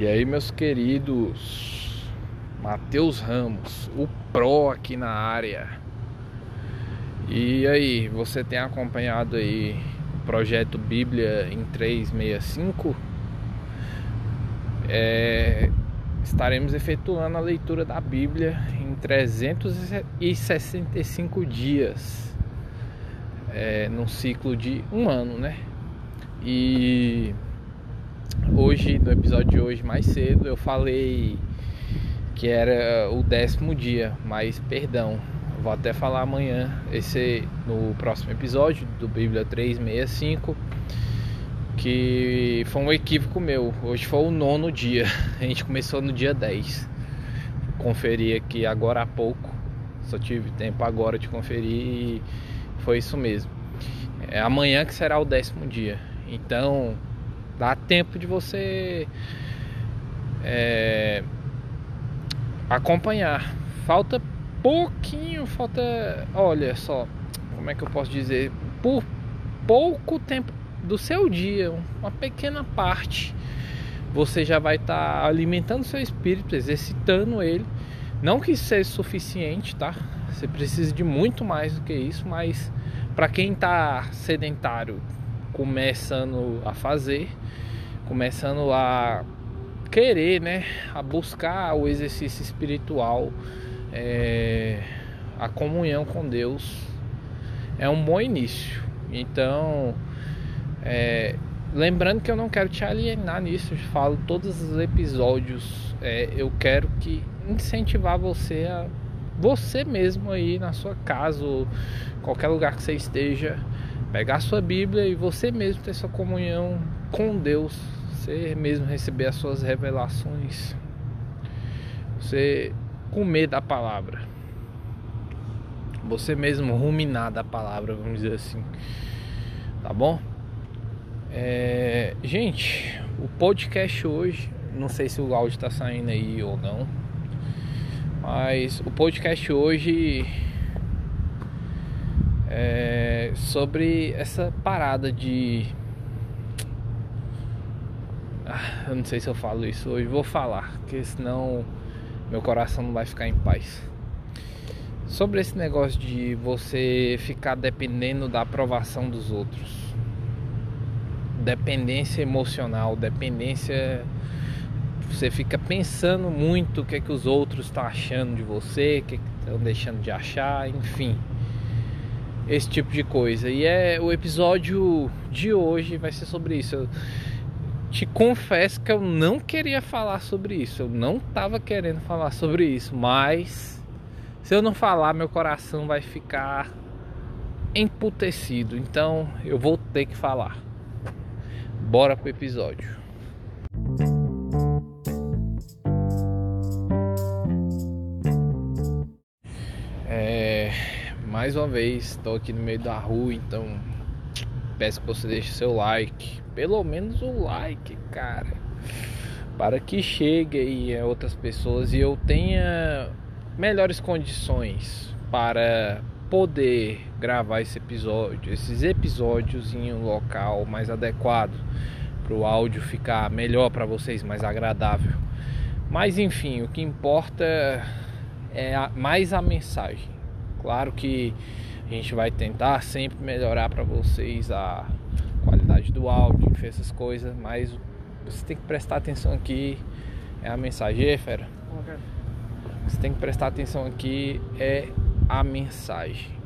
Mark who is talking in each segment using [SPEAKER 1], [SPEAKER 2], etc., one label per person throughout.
[SPEAKER 1] E aí, meus queridos, Matheus Ramos, o Pro aqui na área. E aí, você tem acompanhado aí o projeto Bíblia em 365? É, estaremos efetuando a leitura da Bíblia em 365 dias, é, num ciclo de um ano, né? E hoje, no episódio de hoje, mais cedo, eu falei que era o décimo dia, mas perdão, vou até falar amanhã, esse no próximo episódio do Bíblia 365, que foi um equívoco meu. Hoje foi o nono dia, a gente começou no dia 10. Conferi aqui agora há pouco, só tive tempo agora de conferir e foi isso mesmo. É amanhã que será o décimo dia. Então, Dá tempo de você é, acompanhar. Falta pouquinho, falta. Olha só, como é que eu posso dizer? Por pouco tempo do seu dia, uma pequena parte, você já vai estar tá alimentando seu espírito, exercitando ele. Não que isso seja suficiente, tá? Você precisa de muito mais do que isso, mas para quem está sedentário, começando a fazer, começando a querer, né, a buscar o exercício espiritual, é, a comunhão com Deus, é um bom início. Então, é, lembrando que eu não quero te alienar nisso, eu falo todos os episódios, é, eu quero que incentivar você a você mesmo aí na sua casa ou qualquer lugar que você esteja pegar a sua Bíblia e você mesmo ter sua comunhão com Deus, você mesmo receber as suas revelações, você comer da palavra, você mesmo ruminar da palavra, vamos dizer assim, tá bom? É, gente, o podcast hoje, não sei se o áudio está saindo aí ou não, mas o podcast hoje é, sobre essa parada de. Ah, eu não sei se eu falo isso hoje, vou falar, porque senão meu coração não vai ficar em paz. Sobre esse negócio de você ficar dependendo da aprovação dos outros. Dependência emocional, dependência. Você fica pensando muito o que é que os outros estão achando de você, o que, é que estão deixando de achar, enfim esse tipo de coisa. E é o episódio de hoje vai ser sobre isso. Eu te confesso que eu não queria falar sobre isso. Eu não estava querendo falar sobre isso, mas se eu não falar, meu coração vai ficar emputecido. Então eu vou ter que falar. Bora pro episódio. Mais uma vez, estou aqui no meio da rua, então peço que você deixe seu like, pelo menos o like, cara, para que chegue aí a outras pessoas e eu tenha melhores condições para poder gravar esse episódio, esses episódios em um local mais adequado para o áudio ficar melhor para vocês, mais agradável. Mas enfim, o que importa é mais a mensagem. Claro que a gente vai tentar sempre melhorar para vocês a qualidade do áudio, essas coisas, mas você tem que prestar atenção aqui é a mensagem, fera. Você tem que prestar atenção aqui é a mensagem.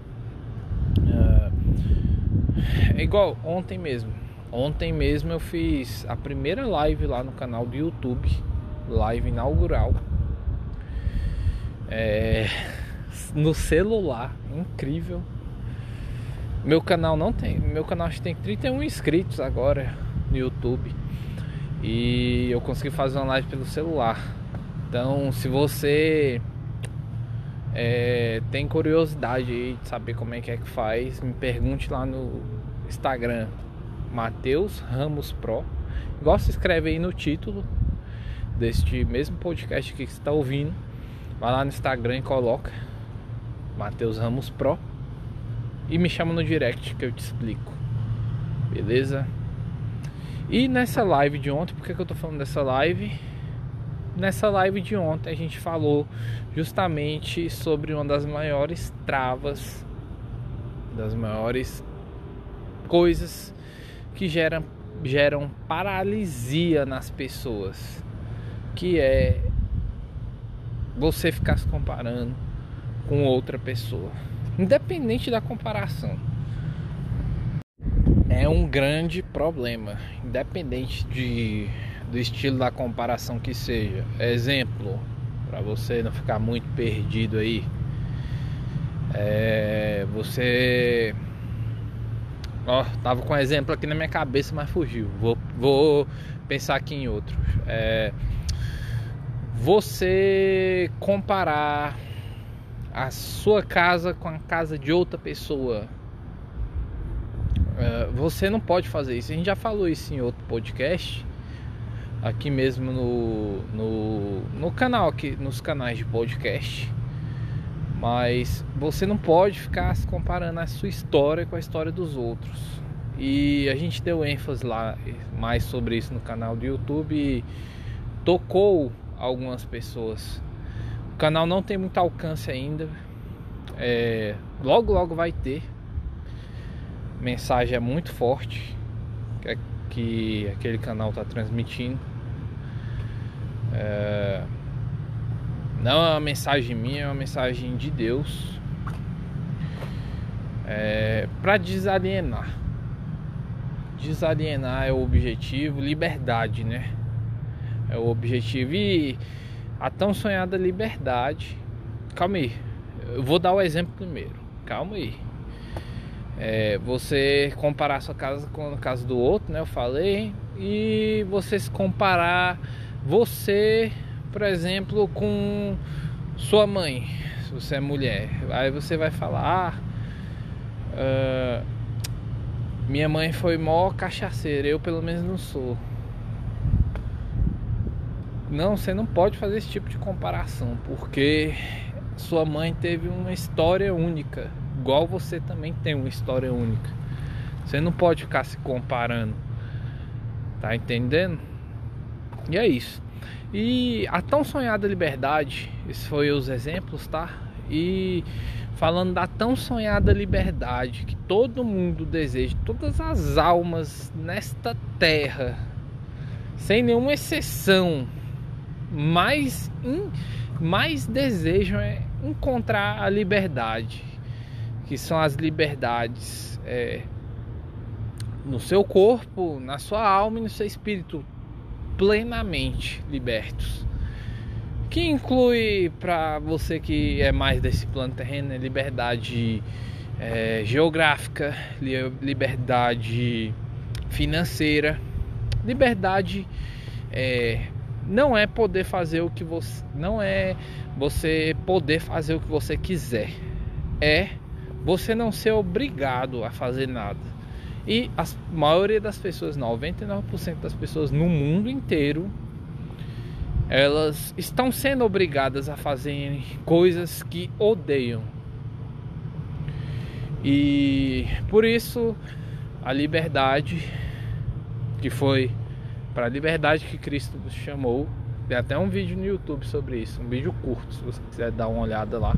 [SPEAKER 1] É igual ontem mesmo. Ontem mesmo eu fiz a primeira live lá no canal do YouTube, live inaugural. É, no celular, incrível. Meu canal não tem, meu canal acho que tem 31 inscritos agora no YouTube. E eu consegui fazer uma live pelo celular. Então, se você é, tem curiosidade aí de saber como é que é que faz, me pergunte lá no Instagram, Matheus Ramos Pro. Igual se escreve aí no título deste mesmo podcast que você está ouvindo. Vai lá no Instagram e coloca Matheus Ramos Pro. E me chama no direct que eu te explico. Beleza? E nessa live de ontem, por que, que eu tô falando dessa live? nessa live de ontem a gente falou justamente sobre uma das maiores travas, das maiores coisas que geram, geram paralisia nas pessoas, que é você ficar se comparando com outra pessoa, independente da comparação. É um grande problema, independente de, do estilo da comparação que seja. Exemplo, para você não ficar muito perdido aí. É, você. Ó, tava com um exemplo aqui na minha cabeça, mas fugiu. Vou, vou pensar aqui em outro. É, você comparar a sua casa com a casa de outra pessoa. É, você não pode fazer isso. A gente já falou isso em outro podcast. Aqui mesmo no, no, no canal, aqui, nos canais de podcast. Mas você não pode ficar se comparando a sua história com a história dos outros. E a gente deu ênfase lá mais sobre isso no canal do YouTube e tocou algumas pessoas. O canal não tem muito alcance ainda. É, logo logo vai ter. mensagem é muito forte que, é que aquele canal está transmitindo. É, não é uma mensagem minha, é uma mensagem de Deus. É, para desalienar. Desalienar é o objetivo, liberdade, né? É o objetivo. E a tão sonhada liberdade. Calma aí. Eu vou dar o exemplo primeiro. Calma aí. É, você comparar sua casa com a casa do outro, né? Eu falei. E você se comparar você, por exemplo, com sua mãe. Se você é mulher. Aí você vai falar. Ah, minha mãe foi mó cachaceira. Eu pelo menos não sou. Não, você não pode fazer esse tipo de comparação, porque sua mãe teve uma história única, igual você também tem uma história única. Você não pode ficar se comparando. Tá entendendo? E é isso. E a tão sonhada liberdade, esses foram os exemplos, tá? E falando da tão sonhada liberdade que todo mundo deseja, todas as almas nesta terra, sem nenhuma exceção, mais, in, mais desejam é encontrar a liberdade, que são as liberdades é, no seu corpo, na sua alma e no seu espírito plenamente libertos. Que inclui para você que é mais desse plano terreno, né, liberdade é, geográfica, liberdade financeira, liberdade é, não é poder fazer o que você não é você poder fazer o que você quiser. É você não ser obrigado a fazer nada. E a maioria das pessoas 99% das pessoas no mundo inteiro elas estão sendo obrigadas a fazerem coisas que odeiam. E por isso a liberdade que foi para a liberdade que Cristo nos chamou. Tem até um vídeo no YouTube sobre isso, um vídeo curto, se você quiser dar uma olhada lá.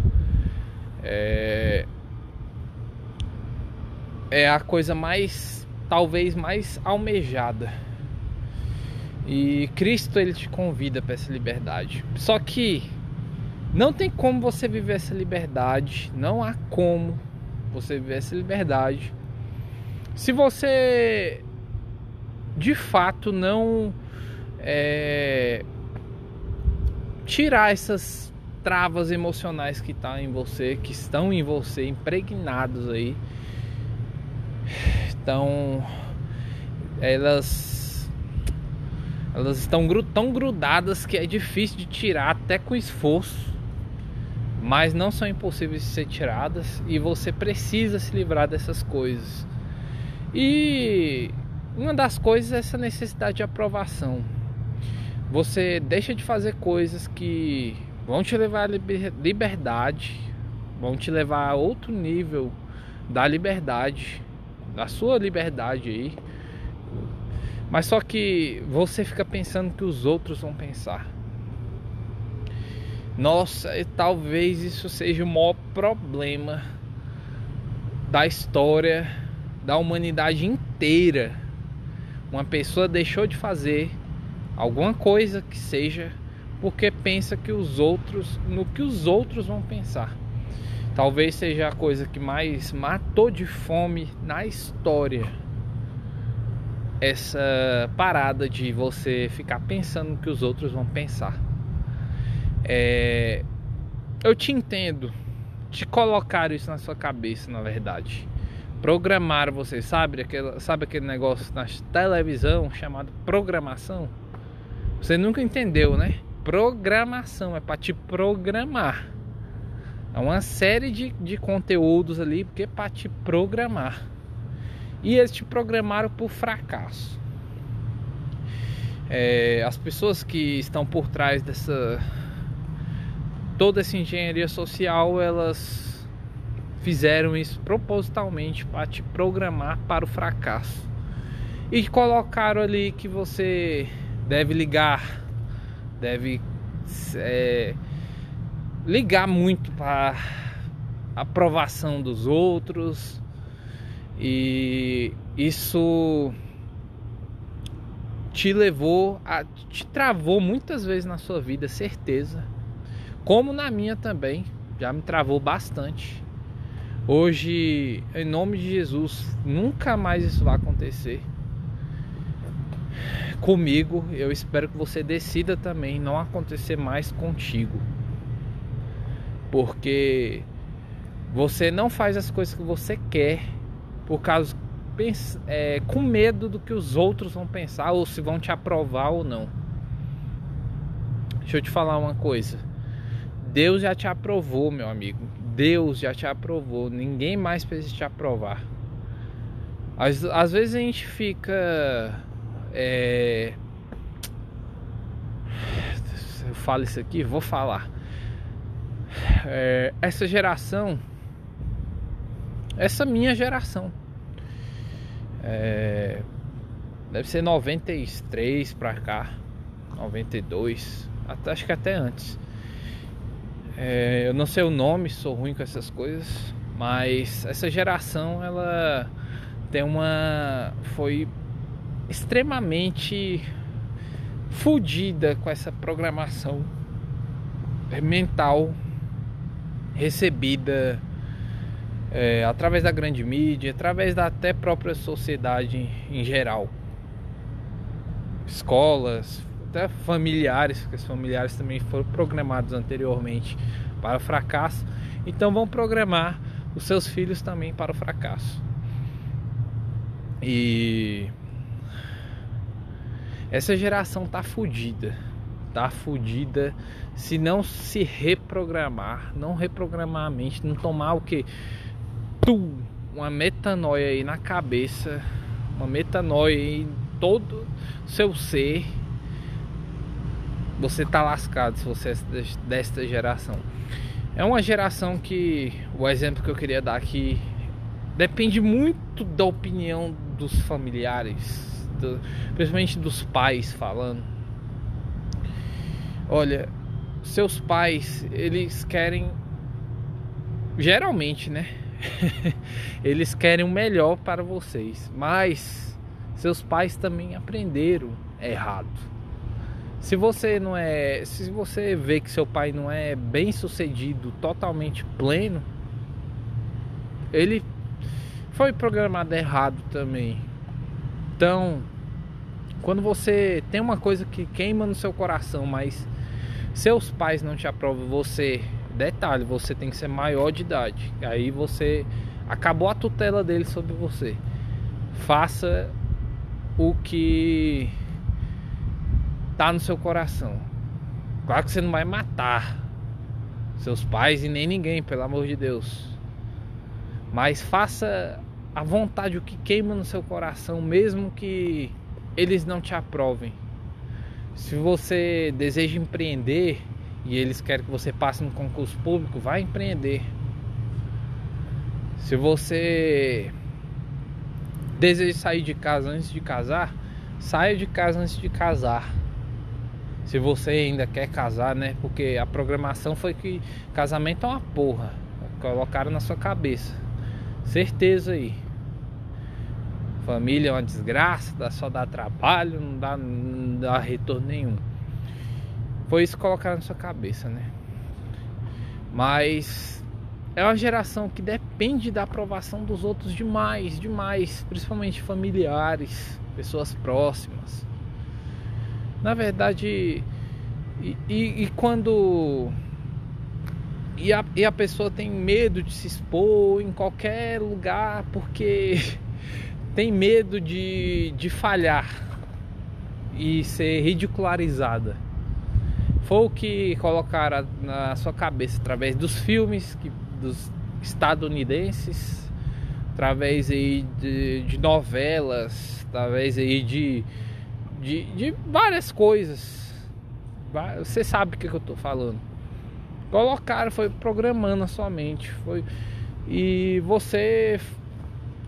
[SPEAKER 1] É, é a coisa mais, talvez mais almejada. E Cristo ele te convida para essa liberdade. Só que não tem como você viver essa liberdade, não há como você viver essa liberdade se você de fato não é, tirar essas travas emocionais que tá em você, que estão em você, impregnados aí. Então, elas elas estão tão grudadas que é difícil de tirar até com esforço, mas não são impossíveis de ser tiradas e você precisa se livrar dessas coisas. E uma das coisas é essa necessidade de aprovação. Você deixa de fazer coisas que vão te levar à liberdade, vão te levar a outro nível da liberdade, da sua liberdade aí. Mas só que você fica pensando que os outros vão pensar. Nossa, talvez isso seja o maior problema da história da humanidade inteira. Uma pessoa deixou de fazer alguma coisa que seja porque pensa que os outros, no que os outros vão pensar. Talvez seja a coisa que mais matou de fome na história. Essa parada de você ficar pensando no que os outros vão pensar. É, eu te entendo. Te colocaram isso na sua cabeça, na verdade. Programaram você, sabe? Aquele, sabe aquele negócio na televisão chamado programação? Você nunca entendeu, né? Programação é para te programar. É uma série de, de conteúdos ali porque é para te programar. E eles te programaram por fracasso. É, as pessoas que estão por trás dessa toda essa engenharia social, elas fizeram isso propositalmente para te programar para o fracasso. E colocaram ali que você deve ligar, deve é, ligar muito para aprovação dos outros e isso te levou a te travou muitas vezes na sua vida, certeza. Como na minha também, já me travou bastante. Hoje, em nome de Jesus, nunca mais isso vai acontecer comigo. Eu espero que você decida também não acontecer mais contigo porque você não faz as coisas que você quer por causa é, com medo do que os outros vão pensar ou se vão te aprovar ou não. Deixa eu te falar uma coisa. Deus já te aprovou, meu amigo. Deus já te aprovou. Ninguém mais precisa te aprovar. Às, às vezes a gente fica. É... Eu falo isso aqui, vou falar é, essa geração, essa minha geração, é, deve ser 93 pra cá, 92, até, acho que até antes. É, eu não sei o nome, sou ruim com essas coisas, mas essa geração ela tem uma foi extremamente fodida com essa programação mental recebida é, através da grande mídia, através da até própria sociedade em geral. Escolas, até familiares, porque os familiares também foram programados anteriormente para o fracasso, então vão programar os seus filhos também para o fracasso. E essa geração tá fodida tá fodida se não se reprogramar, não reprogramar a mente, não tomar o que? Uma metanoia aí na cabeça, uma metanoia em todo seu ser. Você tá lascado se você é desta geração. É uma geração que o exemplo que eu queria dar aqui depende muito da opinião dos familiares, do, principalmente dos pais falando Olha, seus pais, eles querem geralmente, né? eles querem o melhor para vocês, mas seus pais também aprenderam errado. Se você não é, se você vê que seu pai não é bem sucedido, totalmente pleno, ele foi programado errado também. Então, quando você tem uma coisa que queima no seu coração, mas seus pais não te aprovam, você, detalhe, você tem que ser maior de idade. Aí você acabou a tutela dele sobre você. Faça o que tá no seu coração. Claro que você não vai matar seus pais e nem ninguém, pelo amor de Deus. Mas faça a vontade o que queima no seu coração, mesmo que eles não te aprovem. Se você deseja empreender e eles querem que você passe no concurso público, vai empreender. Se você deseja sair de casa antes de casar, saia de casa antes de casar. Se você ainda quer casar, né? Porque a programação foi que casamento é uma porra. Colocaram na sua cabeça. Certeza aí. Família é uma desgraça, dá só dá trabalho, não dá, não dá retorno nenhum. Foi isso que colocaram na sua cabeça, né? Mas é uma geração que depende da aprovação dos outros demais, demais, principalmente familiares, pessoas próximas. Na verdade, e, e, e quando e a, e a pessoa tem medo de se expor em qualquer lugar porque tem medo de, de falhar e ser ridicularizada. Foi o que colocaram na sua cabeça através dos filmes que, dos estadunidenses, através aí de, de novelas, através aí de, de, de várias coisas. Você sabe o que, eu tô falando. Colocaram, foi programando a sua mente. Foi, e você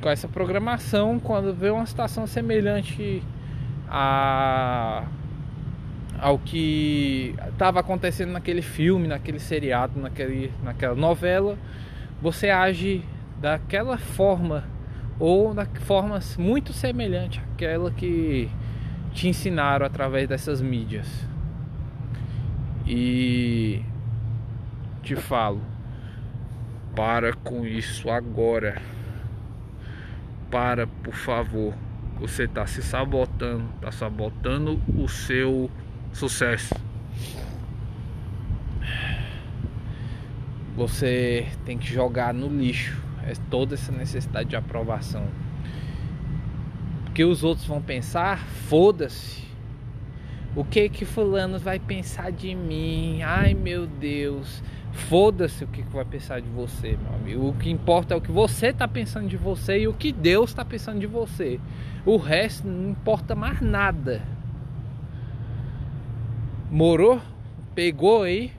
[SPEAKER 1] com essa programação, quando vê uma situação semelhante a ao que estava acontecendo naquele filme, naquele seriado, naquele, naquela novela, você age daquela forma ou da forma muito semelhante àquela que te ensinaram através dessas mídias. E te falo, para com isso agora para, por favor. Você está se sabotando, está sabotando o seu sucesso. Você tem que jogar no lixo é toda essa necessidade de aprovação. Porque os outros vão pensar, foda-se. O que que fulano vai pensar de mim? Ai meu Deus. Foda-se o que vai pensar de você, meu amigo. O que importa é o que você está pensando de você e o que Deus está pensando de você. O resto não importa mais nada. Morou? Pegou aí?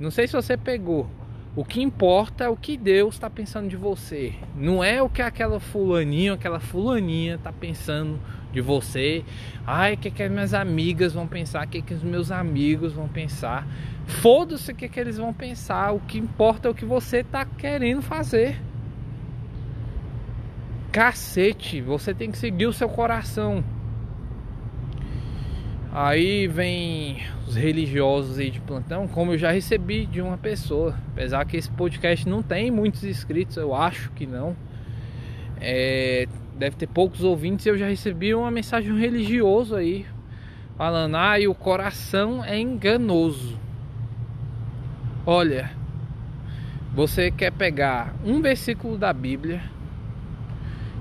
[SPEAKER 1] Não sei se você pegou. O que importa é o que Deus está pensando de você. Não é o que aquela fulaninha, aquela fulaninha está pensando de você. Ai, o que, que as minhas amigas vão pensar? O que, que os meus amigos vão pensar? Foda-se o que, que eles vão pensar. O que importa é o que você está querendo fazer. Cacete, você tem que seguir o seu coração. Aí vem os religiosos aí de plantão, como eu já recebi de uma pessoa. Apesar que esse podcast não tem muitos inscritos, eu acho que não. É, deve ter poucos ouvintes. Eu já recebi uma mensagem religioso aí falando: "Ah, e o coração é enganoso". Olha, você quer pegar um versículo da Bíblia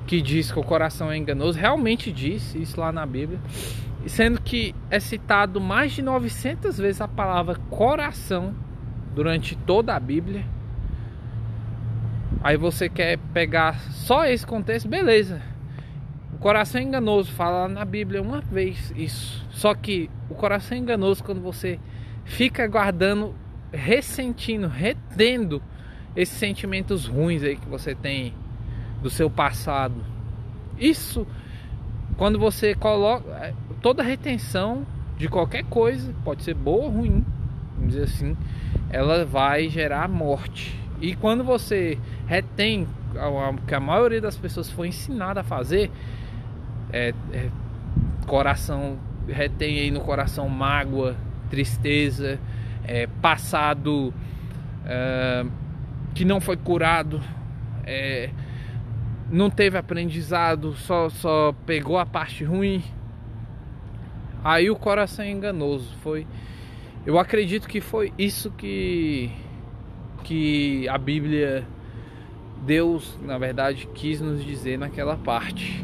[SPEAKER 1] que diz que o coração é enganoso, realmente diz isso lá na Bíblia, sendo que é citado mais de 900 vezes a palavra coração durante toda a Bíblia. Aí você quer pegar só esse contexto, beleza. O coração é enganoso, fala na Bíblia uma vez isso. Só que o coração é enganoso quando você fica guardando ressentindo, retendo esses sentimentos ruins aí que você tem do seu passado. Isso, quando você coloca toda retenção de qualquer coisa, pode ser boa ou ruim, vamos dizer assim, ela vai gerar morte. E quando você retém o que a maioria das pessoas foi ensinada a fazer, é, é, coração retém aí no coração mágoa, tristeza, é, passado é, que não foi curado, é, não teve aprendizado, só, só pegou a parte ruim. Aí o coração é enganoso. Foi, eu acredito que foi isso que que a Bíblia, Deus, na verdade, quis nos dizer naquela parte.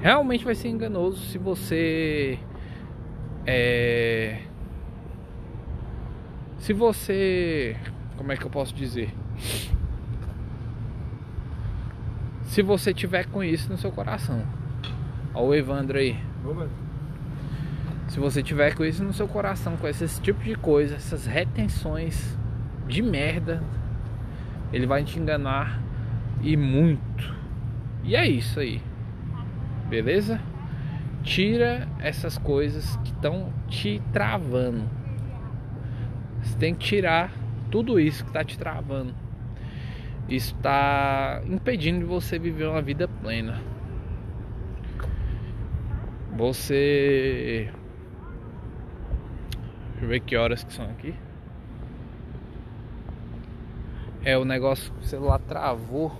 [SPEAKER 1] Realmente vai ser enganoso se você é, se você. Como é que eu posso dizer? Se você tiver com isso no seu coração. Olha o Evandro aí. Se você tiver com isso no seu coração, com esse tipo de coisa, essas retenções de merda, ele vai te enganar e muito. E é isso aí. Beleza? Tira essas coisas que estão te travando. Você tem que tirar tudo isso que está te travando. Isso está impedindo de você viver uma vida plena. Você. Deixa eu ver que horas que são aqui. É, o negócio, o celular travou.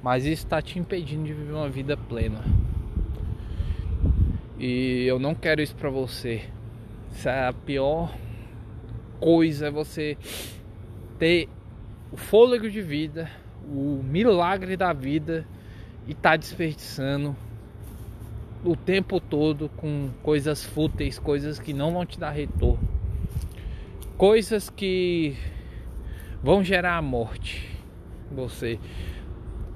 [SPEAKER 1] Mas isso está te impedindo de viver uma vida plena. E eu não quero isso para você. Isso é a pior coisa, é você ter o fôlego de vida, o milagre da vida e tá desperdiçando o tempo todo com coisas fúteis, coisas que não vão te dar retorno, coisas que vão gerar a morte você,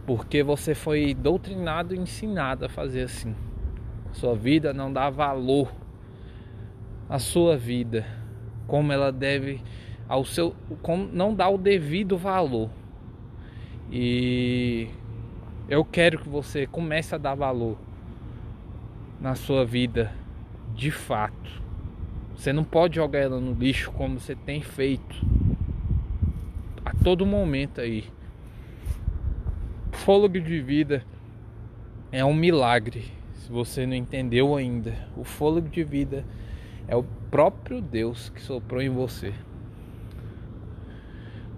[SPEAKER 1] porque você foi doutrinado e ensinado a fazer assim. Sua vida não dá valor à sua vida como ela deve ao seu como não dá o devido valor. E eu quero que você comece a dar valor na sua vida de fato. Você não pode jogar ela no lixo como você tem feito a todo momento aí. Fôlego de vida é um milagre. Se você não entendeu ainda, o fôlego de vida é o próprio Deus que soprou em você.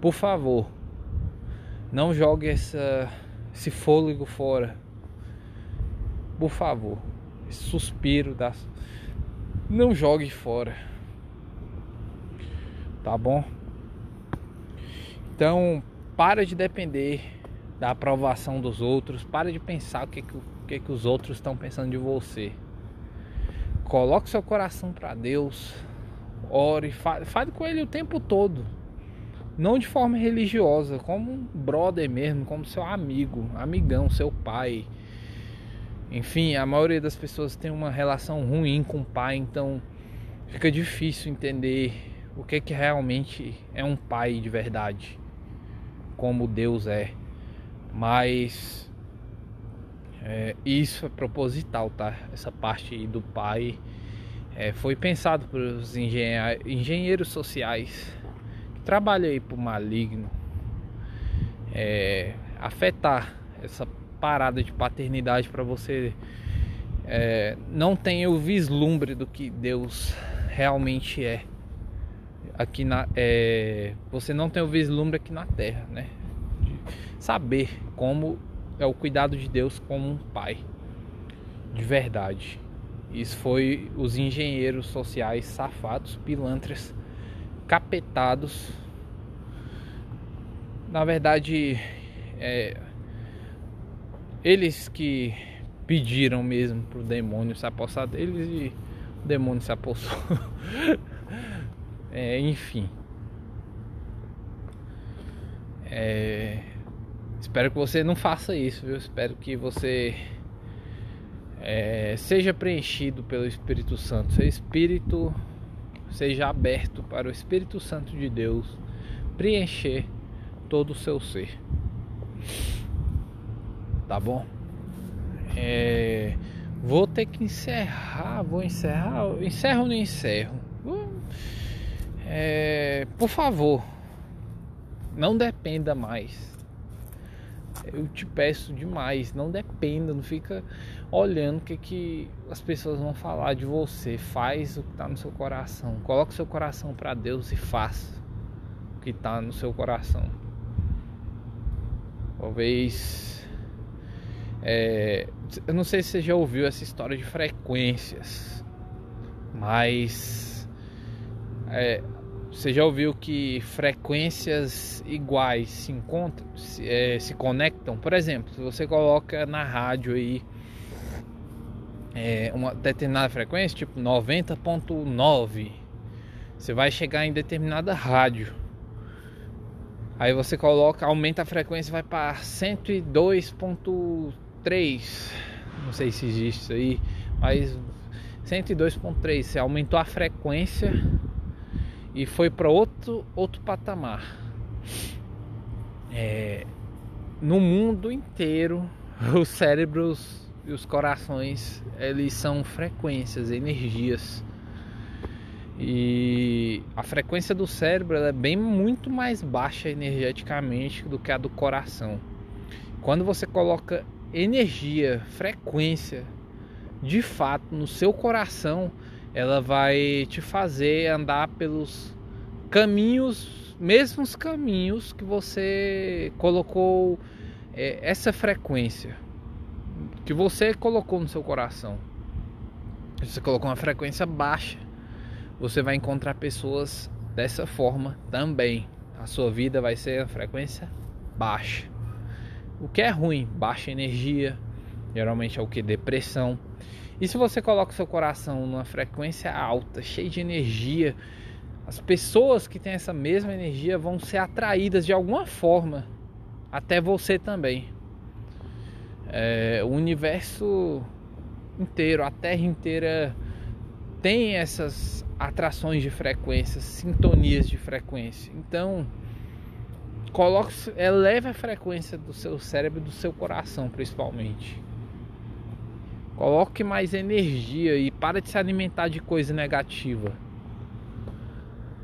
[SPEAKER 1] Por favor, não jogue essa, esse fôlego fora. Por favor, suspiro da. Não jogue fora. Tá bom? Então, para de depender da aprovação dos outros. Para de pensar o que, que, o que, que os outros estão pensando de você. Coloque seu coração para Deus. Ore, fale, fale com Ele o tempo todo não de forma religiosa, como um brother mesmo, como seu amigo, amigão, seu pai. Enfim, a maioria das pessoas tem uma relação ruim com o pai, então fica difícil entender o que que realmente é um pai de verdade, como Deus é. Mas é, isso é proposital, tá? Essa parte do pai é, foi pensado pelos engenheiros sociais trabalha aí pro maligno é, afetar essa parada de paternidade para você é, não tenha o vislumbre do que Deus realmente é aqui na é, você não tem o vislumbre aqui na Terra, né? De saber como é o cuidado de Deus como um pai de verdade. Isso foi os engenheiros sociais safados, pilantras capetados. Na verdade, é, eles que pediram mesmo pro demônio se apossar deles e o demônio se apossou. é, enfim. É, espero que você não faça isso, viu? Espero que você é, seja preenchido pelo Espírito Santo. Seu espírito seja aberto para o Espírito Santo de Deus preencher todo o seu ser. Tá bom? É, vou ter que encerrar. Vou encerrar. Encerro ou não encerro? É, por favor, não dependa mais eu te peço demais, não dependa, não fica olhando o que, que as pessoas vão falar de você. Faz o que está no seu coração. Coloque seu coração para Deus e faça o que está no seu coração. Talvez. É, eu não sei se você já ouviu essa história de frequências, mas é, você já ouviu que frequências iguais se encontram, se, é, se conectam? Por exemplo, se você coloca na rádio aí é, uma determinada frequência, tipo 90.9, você vai chegar em determinada rádio. Aí você coloca, aumenta a frequência, vai para 102.3. Não sei se existe isso aí, mas 102.3, você aumentou a frequência e foi para outro outro patamar. É, no mundo inteiro, os cérebros e os corações, eles são frequências, energias. E a frequência do cérebro é bem muito mais baixa energeticamente do que a do coração. Quando você coloca energia, frequência, de fato no seu coração, ela vai te fazer andar pelos caminhos, mesmos caminhos que você colocou é, essa frequência, que você colocou no seu coração. Se você colocou uma frequência baixa, você vai encontrar pessoas dessa forma também. A sua vida vai ser a frequência baixa. O que é ruim, baixa energia, geralmente é o que depressão. E se você coloca o seu coração numa frequência alta, cheia de energia, as pessoas que têm essa mesma energia vão ser atraídas de alguma forma até você também. É, o universo inteiro, a Terra inteira tem essas atrações de frequências, sintonias de frequência. Então, coloque, eleve a frequência do seu cérebro e do seu coração, principalmente. Coloque mais energia e para de se alimentar de coisa negativa.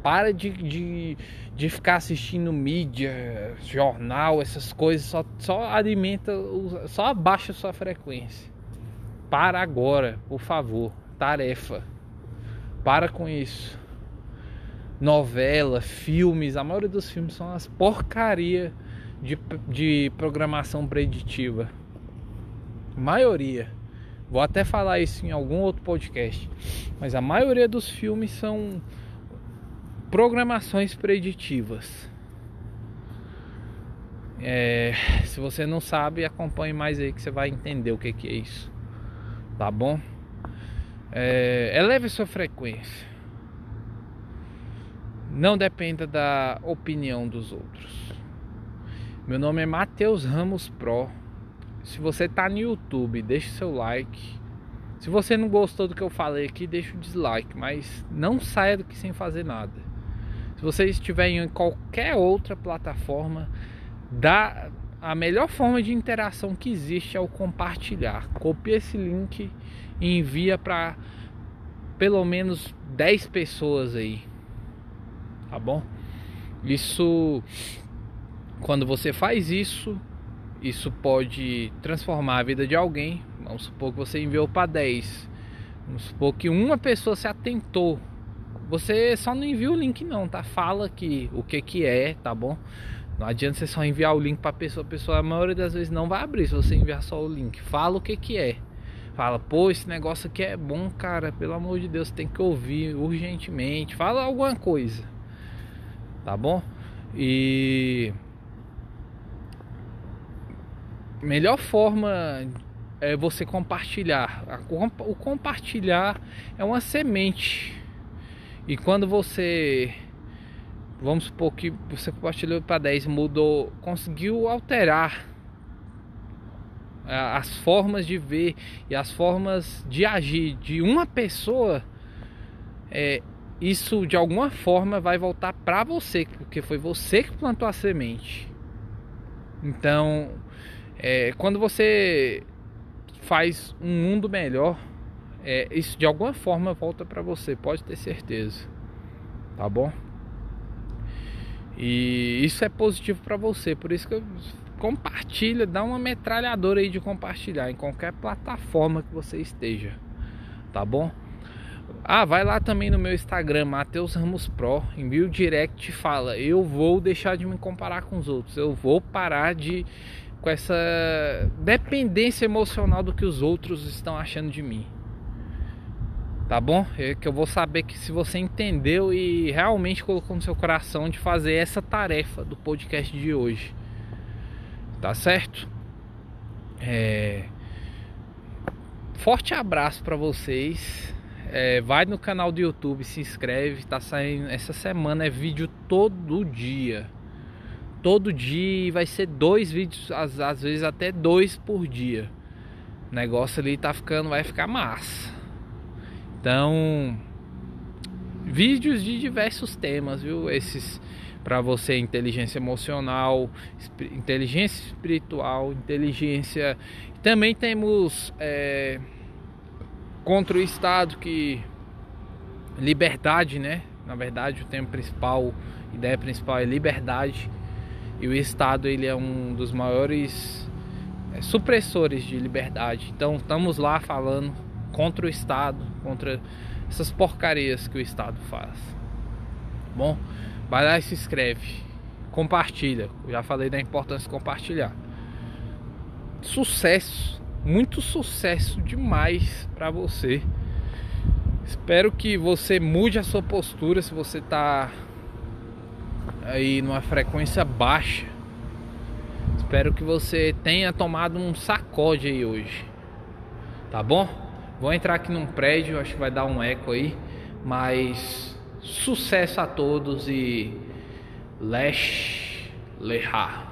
[SPEAKER 1] Para de, de, de ficar assistindo mídia, jornal, essas coisas. Só, só alimenta, só abaixa sua frequência. Para agora, por favor. Tarefa. Para com isso. Novela, filmes, a maioria dos filmes são as porcaria de, de programação preditiva. Maioria. Vou até falar isso em algum outro podcast. Mas a maioria dos filmes são programações preditivas. É, se você não sabe, acompanhe mais aí que você vai entender o que, que é isso. Tá bom? É, eleve sua frequência. Não dependa da opinião dos outros. Meu nome é Matheus Ramos Pro. Se você está no YouTube, deixe seu like. Se você não gostou do que eu falei aqui, deixa o dislike, mas não saia daqui sem fazer nada. Se você estiver em qualquer outra plataforma, dá a melhor forma de interação que existe é o compartilhar. Copie esse link e envia para pelo menos 10 pessoas aí. Tá bom? Isso quando você faz isso, isso pode transformar a vida de alguém. Vamos supor que você enviou para 10. Vamos supor que uma pessoa se atentou. Você só não envia o link não, tá? Fala que o que que é, tá bom? Não adianta você só enviar o link para pessoa, a pessoa a maioria das vezes não vai abrir se você enviar só o link. Fala o que que é. Fala, pô, esse negócio aqui é bom, cara. Pelo amor de Deus, tem que ouvir urgentemente. Fala alguma coisa. Tá bom? E. Melhor forma é você compartilhar. O compartilhar é uma semente. E quando você. Vamos supor que você compartilhou para 10, mudou, conseguiu alterar as formas de ver e as formas de agir de uma pessoa, é, isso de alguma forma vai voltar para você, porque foi você que plantou a semente. Então, é, quando você faz um mundo melhor, é, isso de alguma forma volta para você, pode ter certeza, tá bom? E isso é positivo para você, por isso que eu compartilha, dá uma metralhadora aí de compartilhar em qualquer plataforma que você esteja, tá bom? Ah, vai lá também no meu Instagram, Matheus Ramos Pro, envia o direct e fala: Eu vou deixar de me comparar com os outros, eu vou parar de com essa dependência emocional do que os outros estão achando de mim. Tá bom? É que eu vou saber que se você entendeu e realmente colocou no seu coração de fazer essa tarefa do podcast de hoje tá certo? É... Forte abraço para vocês. É, vai no canal do YouTube, se inscreve. Tá saindo essa semana é vídeo todo dia, todo dia. Vai ser dois vídeos, às, às vezes até dois por dia. O negócio ali tá ficando, vai ficar massa. Então, vídeos de diversos temas, viu? Esses para você inteligência emocional, inteligência espiritual, inteligência. Também temos é, contra o Estado que liberdade, né? Na verdade, o tema principal, a ideia principal é liberdade. E o Estado ele é um dos maiores é, supressores de liberdade. Então estamos lá falando contra o Estado, contra essas porcarias que o Estado faz. Bom, vai lá e se inscreve, compartilha. Eu já falei da importância de compartilhar. Sucesso, muito sucesso demais para você. Espero que você mude a sua postura se você está aí numa frequência baixa. Espero que você tenha tomado um sacode aí hoje. Tá bom? Vou entrar aqui num prédio, acho que vai dar um eco aí, mas sucesso a todos e Lesh Lehar.